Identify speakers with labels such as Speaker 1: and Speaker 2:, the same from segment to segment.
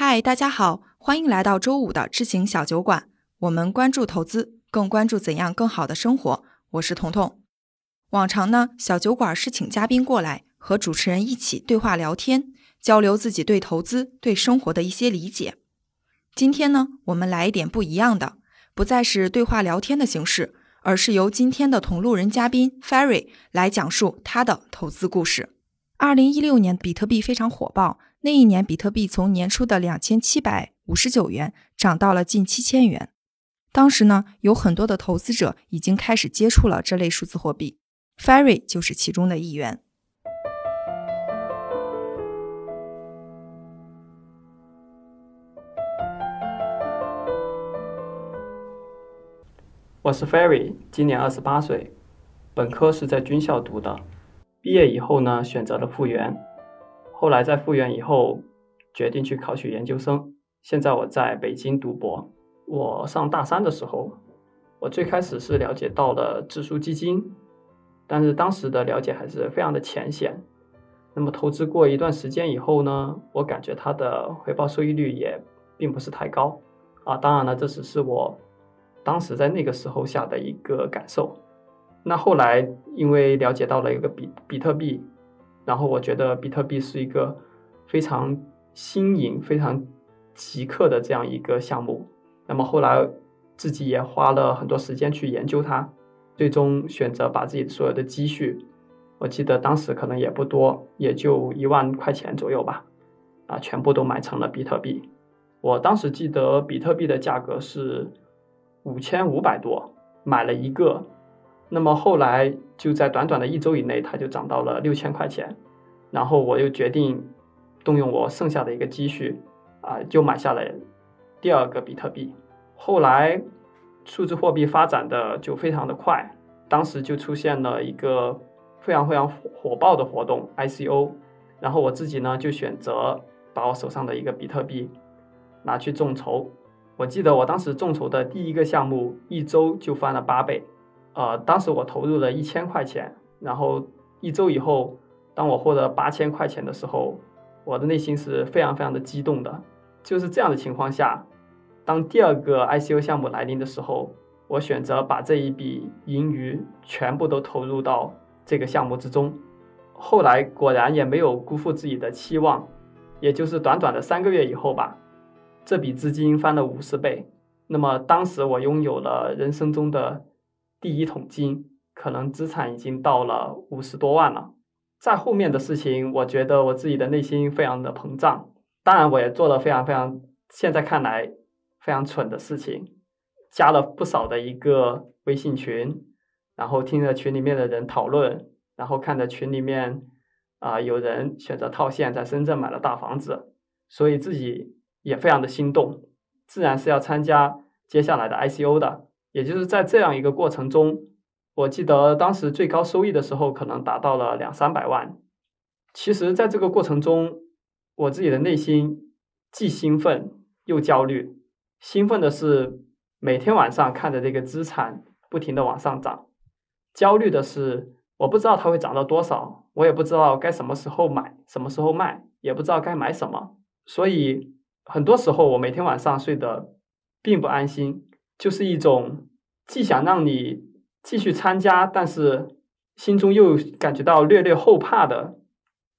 Speaker 1: 嗨，大家好，欢迎来到周五的知行小酒馆。我们关注投资，更关注怎样更好的生活。我是彤彤。往常呢，小酒馆是请嘉宾过来和主持人一起对话聊天，交流自己对投资、对生活的一些理解。今天呢，我们来一点不一样的，不再是对话聊天的形式，而是由今天的同路人嘉宾 Ferry 来讲述他的投资故事。二零一六年，比特币非常火爆。那一年，比特币从年初的两千七百五十九元涨到了近七千元。当时呢，有很多的投资者已经开始接触了这类数字货币，Ferry 就是其中的一员。
Speaker 2: 我是 Ferry，今年二十八岁，本科是在军校读的。毕业以后呢，选择了复员，后来在复员以后，决定去考取研究生。现在我在北京读博。我上大三的时候，我最开始是了解到了指数基金，但是当时的了解还是非常的浅显。那么投资过一段时间以后呢，我感觉它的回报收益率也并不是太高啊。当然了，这只是我当时在那个时候下的一个感受。那后来，因为了解到了一个比比特币，然后我觉得比特币是一个非常新颖、非常极客的这样一个项目。那么后来自己也花了很多时间去研究它，最终选择把自己所有的积蓄，我记得当时可能也不多，也就一万块钱左右吧，啊，全部都买成了比特币。我当时记得比特币的价格是五千五百多，买了一个。那么后来就在短短的一周以内，它就涨到了六千块钱，然后我又决定动用我剩下的一个积蓄，啊，就买下了第二个比特币。后来数字货币发展的就非常的快，当时就出现了一个非常非常火爆的活动 ICO，然后我自己呢就选择把我手上的一个比特币拿去众筹。我记得我当时众筹的第一个项目一周就翻了八倍。呃，当时我投入了一千块钱，然后一周以后，当我获得八千块钱的时候，我的内心是非常非常的激动的。就是这样的情况下，当第二个 ICO 项目来临的时候，我选择把这一笔盈余全部都投入到这个项目之中。后来果然也没有辜负自己的期望，也就是短短的三个月以后吧，这笔资金翻了五十倍。那么当时我拥有了人生中的。第一桶金，可能资产已经到了五十多万了。在后面的事情，我觉得我自己的内心非常的膨胀。当然，我也做了非常非常现在看来非常蠢的事情，加了不少的一个微信群，然后听着群里面的人讨论，然后看着群里面啊有人选择套现，在深圳买了大房子，所以自己也非常的心动，自然是要参加接下来的 ICO 的。也就是在这样一个过程中，我记得当时最高收益的时候可能达到了两三百万。其实，在这个过程中，我自己的内心既兴奋又焦虑。兴奋的是每天晚上看着这个资产不停的往上涨，焦虑的是我不知道它会涨到多少，我也不知道该什么时候买，什么时候卖，也不知道该买什么。所以，很多时候我每天晚上睡得并不安心。就是一种既想让你继续参加，但是心中又感觉到略略后怕的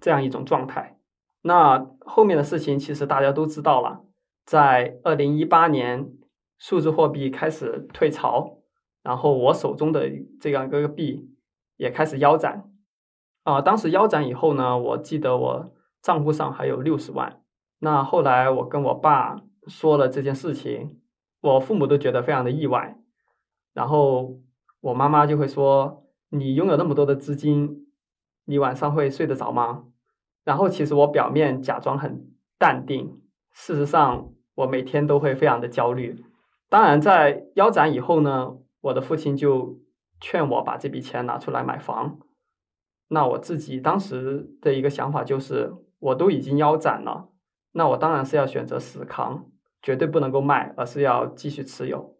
Speaker 2: 这样一种状态。那后面的事情其实大家都知道了，在二零一八年数字货币开始退潮，然后我手中的这样一个币也开始腰斩。啊，当时腰斩以后呢，我记得我账户上还有六十万。那后来我跟我爸说了这件事情。我父母都觉得非常的意外，然后我妈妈就会说：“你拥有那么多的资金，你晚上会睡得着吗？”然后其实我表面假装很淡定，事实上我每天都会非常的焦虑。当然，在腰斩以后呢，我的父亲就劝我把这笔钱拿出来买房。那我自己当时的一个想法就是，我都已经腰斩了，那我当然是要选择死扛。绝对不能够卖，而是要继续持有。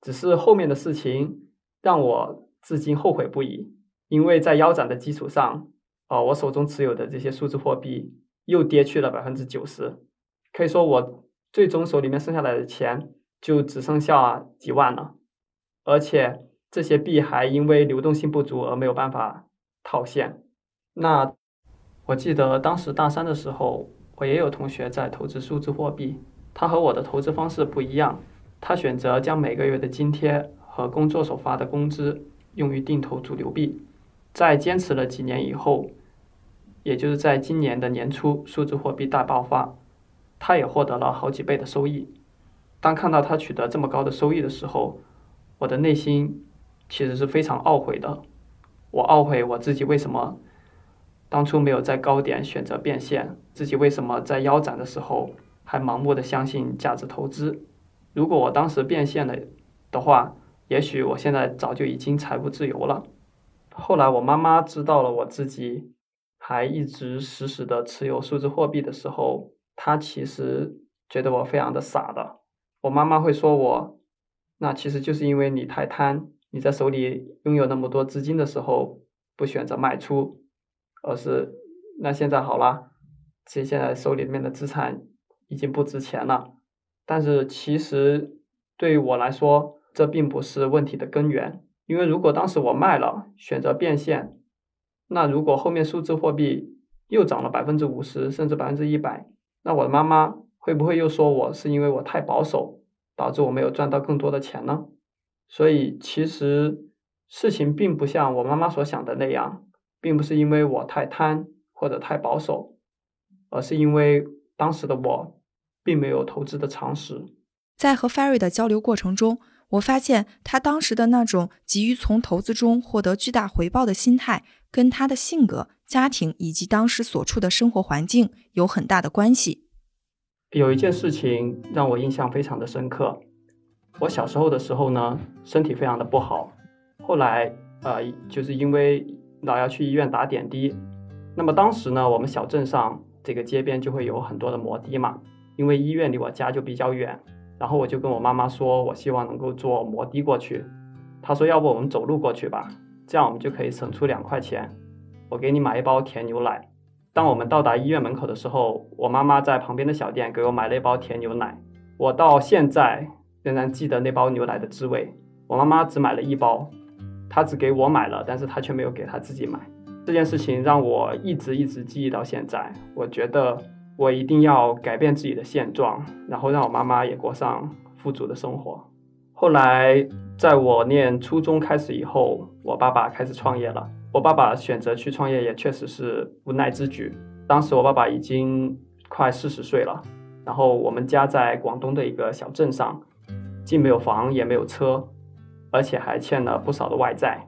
Speaker 2: 只是后面的事情让我至今后悔不已，因为在腰斩的基础上，哦，我手中持有的这些数字货币又跌去了百分之九十。可以说我最终手里面剩下来的钱就只剩下几万了，而且这些币还因为流动性不足而没有办法套现。那我记得当时大三的时候，我也有同学在投资数字货币，他和我的投资方式不一样，他选择将每个月的津贴和工作所发的工资用于定投主流币，在坚持了几年以后。也就是在今年的年初，数字货币大爆发，他也获得了好几倍的收益。当看到他取得这么高的收益的时候，我的内心其实是非常懊悔的。我懊悔我自己为什么当初没有在高点选择变现，自己为什么在腰斩的时候还盲目的相信价值投资。如果我当时变现了的话，也许我现在早就已经财务自由了。后来我妈妈知道了我自己。还一直死死的持有数字货币的时候，她其实觉得我非常的傻的。我妈妈会说我，那其实就是因为你太贪，你在手里拥有那么多资金的时候不选择卖出，而是那现在好了，其实现在手里面的资产已经不值钱了。但是其实对于我来说，这并不是问题的根源，因为如果当时我卖了，选择变现。那如果后面数字货币又涨了百分之五十甚至百分之一百，那我的妈妈会不会又说我是因为我太保守，导致我没有赚到更多的钱呢？所以其实事情并不像我妈妈所想的那样，并不是因为我太贪或者太保守，而是因为当时的我并没有投资的常识。
Speaker 1: 在和 Ferry 的交流过程中，我发现他当时的那种急于从投资中获得巨大回报的心态。跟他的性格、家庭以及当时所处的生活环境有很大的关系。
Speaker 2: 有一件事情让我印象非常的深刻。我小时候的时候呢，身体非常的不好，后来呃，就是因为老要去医院打点滴。那么当时呢，我们小镇上这个街边就会有很多的摩的嘛，因为医院离我家就比较远，然后我就跟我妈妈说，我希望能够坐摩的过去。她说，要不我们走路过去吧。这样我们就可以省出两块钱，我给你买一包甜牛奶。当我们到达医院门口的时候，我妈妈在旁边的小店给我买了一包甜牛奶。我到现在仍然记得那包牛奶的滋味。我妈妈只买了一包，她只给我买了，但是她却没有给她自己买。这件事情让我一直一直记忆到现在。我觉得我一定要改变自己的现状，然后让我妈妈也过上富足的生活。后来，在我念初中开始以后，我爸爸开始创业了。我爸爸选择去创业，也确实是无奈之举。当时我爸爸已经快四十岁了，然后我们家在广东的一个小镇上，既没有房也没有车，而且还欠了不少的外债。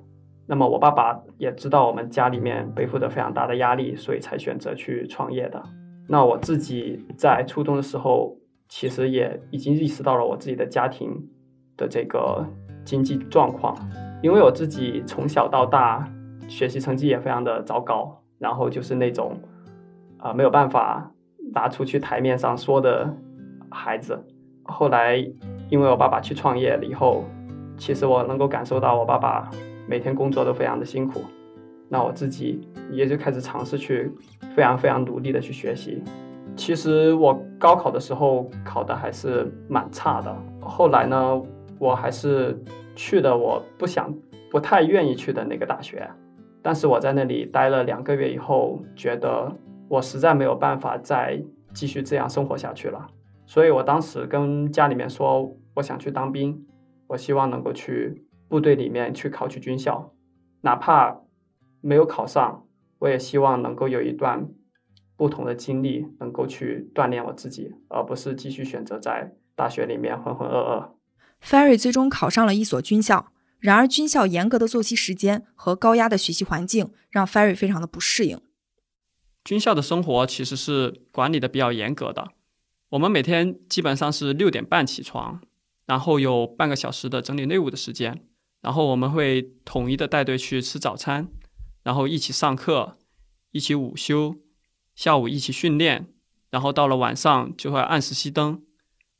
Speaker 2: 那么我爸爸也知道我们家里面背负着非常大的压力，所以才选择去创业的。那我自己在初中的时候，其实也已经意识到了我自己的家庭。的这个经济状况，因为我自己从小到大学习成绩也非常的糟糕，然后就是那种啊没有办法拿出去台面上说的孩子。后来因为我爸爸去创业了以后，其实我能够感受到我爸爸每天工作都非常的辛苦，那我自己也就开始尝试去非常非常努力的去学习。其实我高考的时候考的还是蛮差的，后来呢。我还是去的我不想、不太愿意去的那个大学，但是我在那里待了两个月以后，觉得我实在没有办法再继续这样生活下去了，所以我当时跟家里面说，我想去当兵，我希望能够去部队里面去考取军校，哪怕没有考上，我也希望能够有一段不同的经历，能够去锻炼我自己，而不是继续选择在大学里面浑浑噩噩。
Speaker 1: Ferry 最终考上了一所军校，然而军校严格的作息时间和高压的学习环境让 Ferry 非常的不适应。
Speaker 2: 军校的生活其实是管理的比较严格的，我们每天基本上是六点半起床，然后有半个小时的整理内务的时间，然后我们会统一的带队去吃早餐，然后一起上课，一起午休，下午一起训练，然后到了晚上就会按时熄灯。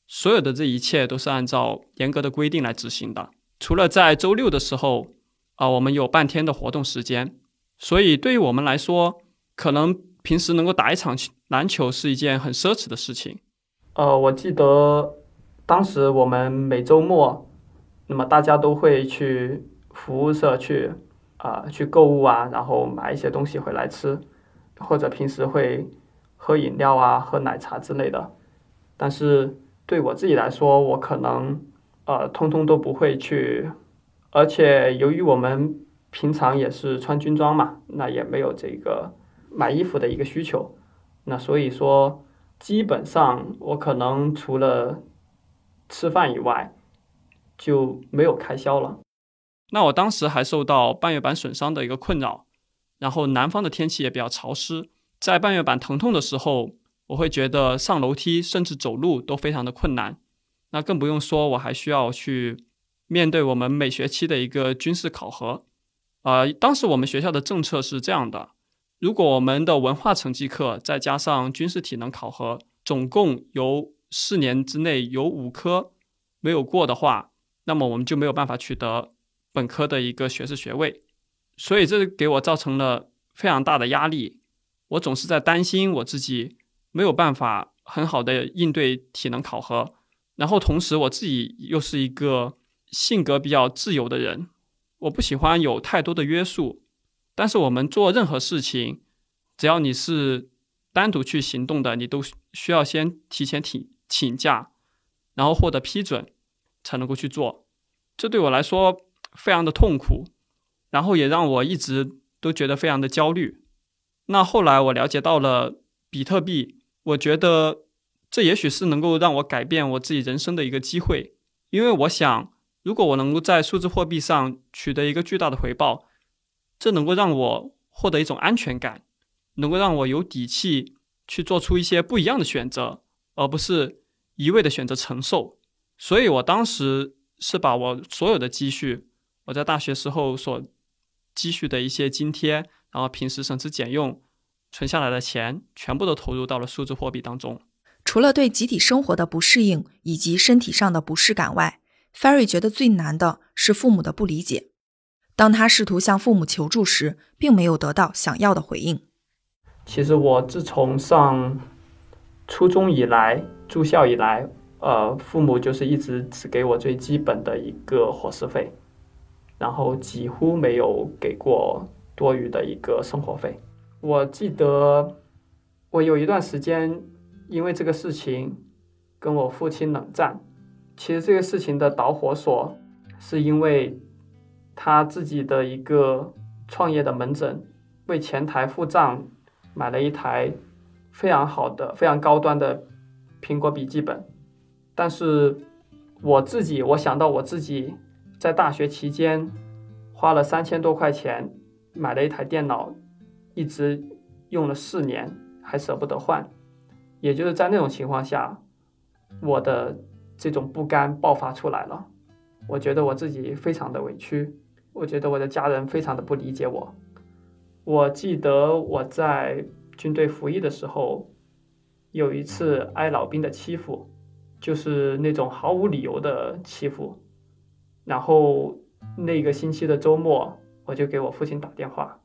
Speaker 2: 所有的这一切都是按照严格的规定来执行的，除了在周六的时候，啊，我们有半天的活动时间。所以对于我们来说，可能平时能够打一场篮球是一件很奢侈的事情。呃，我记得当时我们每周末，那么大家都会去服务社去啊去购物啊，然后买一些东西回来吃，或者平时会喝饮料啊、喝奶茶之类的。但是对我自己来说，我可能呃通通都不会去，而且由于我们平常也是穿军装嘛，那也没有这个买衣服的一个需求，那所以说。基本上，我可能除了吃饭以外，就没有开销了。
Speaker 3: 那我当时还受到半月板损伤的一个困扰，然后南方的天气也比较潮湿，在半月板疼痛的时候，我会觉得上楼梯甚至走路都非常的困难。那更不用说，我还需要去面对我们每学期的一个军事考核。呃，当时我们学校的政策是这样的。如果我们的文化成绩课再加上军事体能考核，总共有四年之内有五科没有过的话，那么我们就没有办法取得本科的一个学士学位。所以这给我造成了非常大的压力。我总是在担心我自己没有办法很好的应对体能考核，然后同时我自己又是一个性格比较自由的人，我不喜欢有太多的约束。但是我们做任何事情，只要你是单独去行动的，你都需要先提前请请假，然后获得批准，才能够去做。这对我来说非常的痛苦，然后也让我一直都觉得非常的焦虑。那后来我了解到了比特币，我觉得这也许是能够让我改变我自己人生的一个机会，因为我想，如果我能够在数字货币上取得一个巨大的回报。这能够让我获得一种安全感，能够让我有底气去做出一些不一样的选择，而不是一味的选择承受。所以我当时是把我所有的积蓄，我在大学时候所积蓄的一些津贴，然后平时省吃俭用存下来的钱，全部都投入到了数字货币当中。
Speaker 1: 除了对集体生活的不适应以及身体上的不适感外，Ferry 觉得最难的是父母的不理解。当他试图向父母求助时，并没有得到想要的回应。
Speaker 2: 其实我自从上初中以来，住校以来，呃，父母就是一直只给我最基本的一个伙食费，然后几乎没有给过多余的一个生活费。我记得我有一段时间因为这个事情跟我父亲冷战。其实这个事情的导火索是因为。他自己的一个创业的门诊，为前台付账，买了一台非常好的、非常高端的苹果笔记本。但是我自己，我想到我自己在大学期间花了三千多块钱买了一台电脑，一直用了四年，还舍不得换。也就是在那种情况下，我的这种不甘爆发出来了。我觉得我自己非常的委屈。我觉得我的家人非常的不理解我。我记得我在军队服役的时候，有一次挨老兵的欺负，就是那种毫无理由的欺负。然后那个星期的周末，我就给我父亲打电话，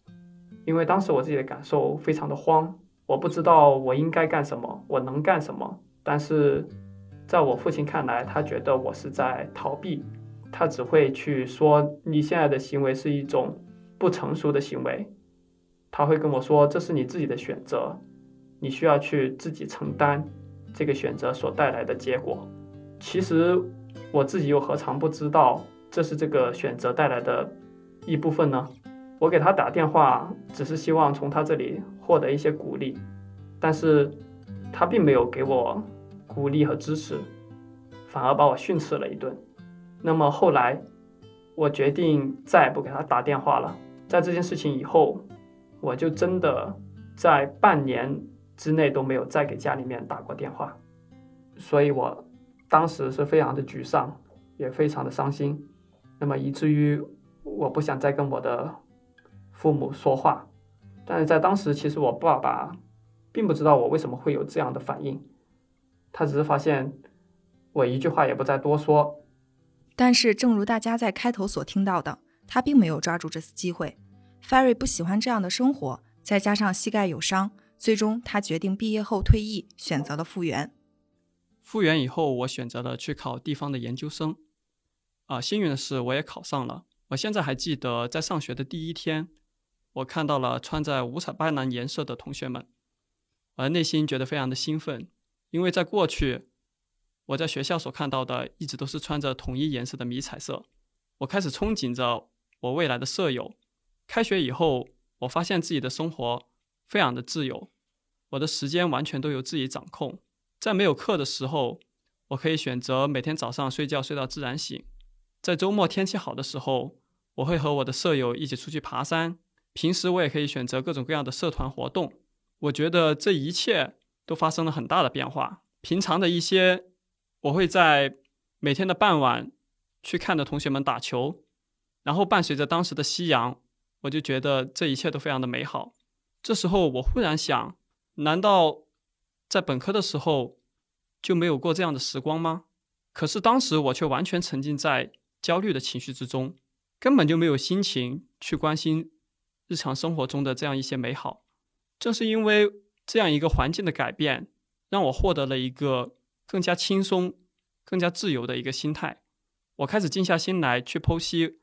Speaker 2: 因为当时我自己的感受非常的慌，我不知道我应该干什么，我能干什么。但是在我父亲看来，他觉得我是在逃避。他只会去说你现在的行为是一种不成熟的行为，他会跟我说这是你自己的选择，你需要去自己承担这个选择所带来的结果。其实我自己又何尝不知道这是这个选择带来的一部分呢？我给他打电话只是希望从他这里获得一些鼓励，但是他并没有给我鼓励和支持，反而把我训斥了一顿。那么后来，我决定再也不给他打电话了。在这件事情以后，我就真的在半年之内都没有再给家里面打过电话。所以我当时是非常的沮丧，也非常的伤心。那么以至于我不想再跟我的父母说话。但是在当时，其实我爸爸并不知道我为什么会有这样的反应，他只是发现我一句话也不再多说。
Speaker 1: 但是，正如大家在开头所听到的，他并没有抓住这次机会。Ferry 不喜欢这样的生活，再加上膝盖有伤，最终他决定毕业后退役，选择了复原。
Speaker 2: 复原以后，我选择了去考地方的研究生。啊，幸运的是，我也考上了。我现在还记得，在上学的第一天，我看到了穿在五彩斑斓颜色的同学们，我内心觉得非常的兴奋，因为在过去，我在学校所看到的一直都是穿着统一颜色的迷彩色。我开始憧憬着我未来的舍友。开学以后，我发现自己的生活非常的自由，我的时间完全都由自己掌控。在没有课的时候，我可以选择每天早上睡觉睡到自然醒。在周末天气好的时候，我会和我的舍友一起出去爬山。平时我也可以选择各种各样的社团活动。我觉得这一切都发生了很大的变化。平常的一些，我会在每天的傍晚去看着同学们打球，然后伴随着当时的夕阳，我就觉得这一切都非常的美好。这时候我忽然想，难道在本科的时候就没有过这样的时光吗？可是当时我却完全沉浸在。焦虑的情绪之中，根本就没有心情去关心日常生活中的这样一些美好。正是因为这样一个环境的改变，让我获得了一个更加轻松、更加自由的一个心态。我开始静下心来去剖析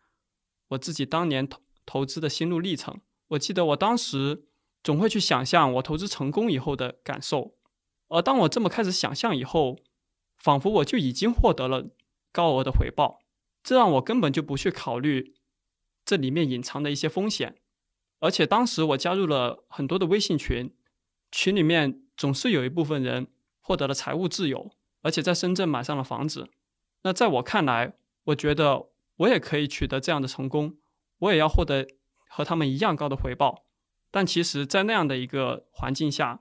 Speaker 2: 我自己当年投投资的心路历程。我记得我当时总会去想象我投资成功以后的感受，而当我这么开始想象以后，仿佛我就已经获得了高额的回报。这让我根本就不去考虑这里面隐藏的一些风险，而且当时我加入了很多的微信群，群里面总是有一部分人获得了财务自由，而且在深圳买上了房子。那在我看来，我觉得我也可以取得这样的成功，我也要获得和他们一样高的回报。但其实，在那样的一个环境下，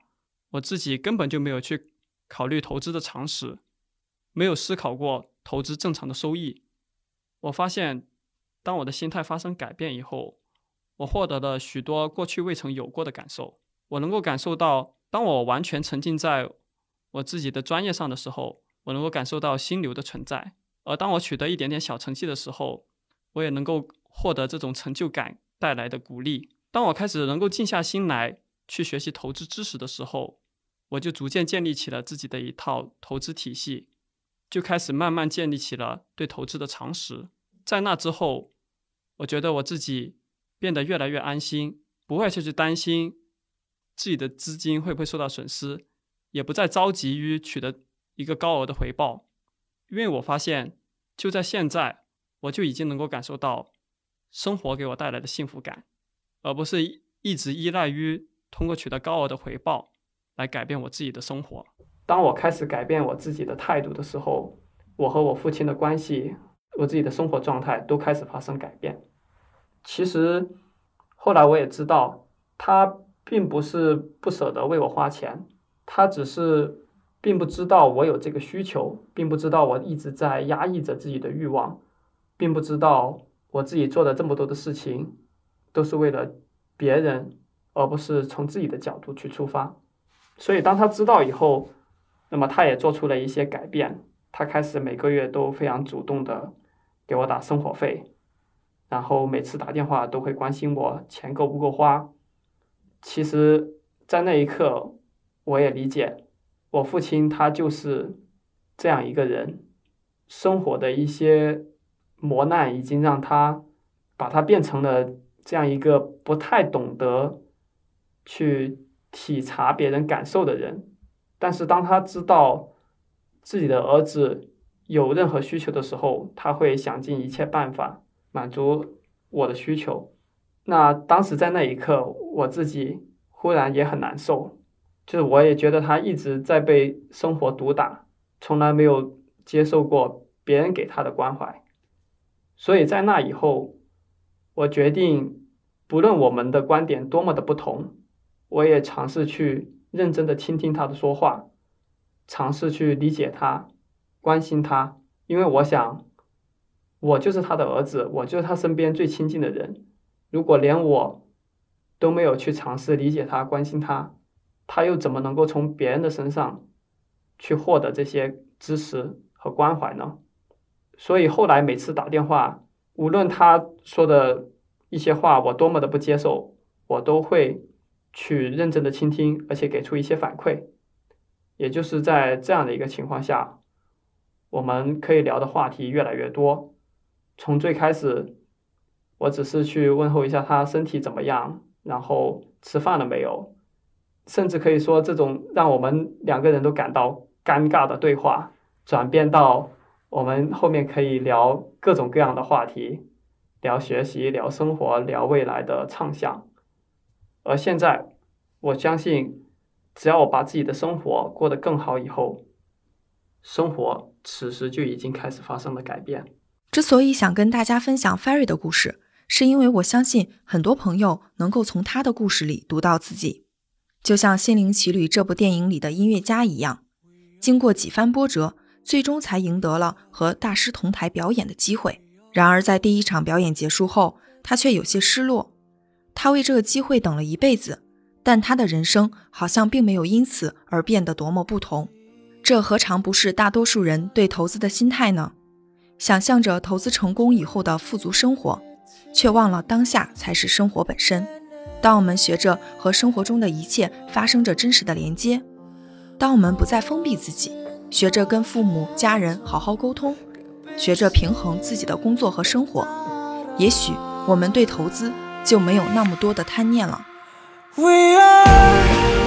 Speaker 2: 我自己根本就没有去考虑投资的常识，没有思考过投资正常的收益。我发现，当我的心态发生改变以后，我获得了许多过去未曾有过的感受。我能够感受到，当我完全沉浸在我自己的专业上的时候，我能够感受到心流的存在；而当我取得一点点小成绩的时候，我也能够获得这种成就感带来的鼓励。当我开始能够静下心来去学习投资知识的时候，我就逐渐建立起了自己的一套投资体系。就开始慢慢建立起了对投资的常识，在那之后，我觉得我自己变得越来越安心，不会去去担心自己的资金会不会受到损失，也不再着急于取得一个高额的回报，因为我发现就在现在，我就已经能够感受到生活给我带来的幸福感，而不是一直依赖于通过取得高额的回报来改变我自己的生活。当我开始改变我自己的态度的时候，我和我父亲的关系，我自己的生活状态都开始发生改变。其实后来我也知道，他并不是不舍得为我花钱，他只是并不知道我有这个需求，并不知道我一直在压抑着自己的欲望，并不知道我自己做的这么多的事情都是为了别人，而不是从自己的角度去出发。所以当他知道以后，那么他也做出了一些改变，他开始每个月都非常主动的给我打生活费，然后每次打电话都会关心我钱够不够花。其实，在那一刻，我也理解我父亲他就是这样一个人，生活的一些磨难已经让他把他变成了这样一个不太懂得去体察别人感受的人。但是当他知道自己的儿子有任何需求的时候，他会想尽一切办法满足我的需求。那当时在那一刻，我自己忽然也很难受，就是我也觉得他一直在被生活毒打，从来没有接受过别人给他的关怀。所以在那以后，我决定，不论我们的观点多么的不同，我也尝试去。认真的倾听他的说话，尝试去理解他，关心他，因为我想，我就是他的儿子，我就是他身边最亲近的人。如果连我都没有去尝试理解他、关心他，他又怎么能够从别人的身上去获得这些支持和关怀呢？所以后来每次打电话，无论他说的一些话我多么的不接受，我都会。去认真的倾听，而且给出一些反馈，也就是在这样的一个情况下，我们可以聊的话题越来越多。从最开始，我只是去问候一下他身体怎么样，然后吃饭了没有，甚至可以说这种让我们两个人都感到尴尬的对话，转变到我们后面可以聊各种各样的话题，聊学习、聊生活、聊未来的畅想。而现在，我相信，只要我把自己的生活过得更好以后，生活此时就已经开始发生了改变。
Speaker 1: 之所以想跟大家分享 Ferry 的故事，是因为我相信很多朋友能够从他的故事里读到自己，就像《心灵奇旅》这部电影里的音乐家一样，经过几番波折，最终才赢得了和大师同台表演的机会。然而在第一场表演结束后，他却有些失落。他为这个机会等了一辈子，但他的人生好像并没有因此而变得多么不同。这何尝不是大多数人对投资的心态呢？想象着投资成功以后的富足生活，却忘了当下才是生活本身。当我们学着和生活中的一切发生着真实的连接，当我们不再封闭自己，学着跟父母、家人好好沟通，学着平衡自己的工作和生活，也许我们对投资。就没有那么多的贪念了。We are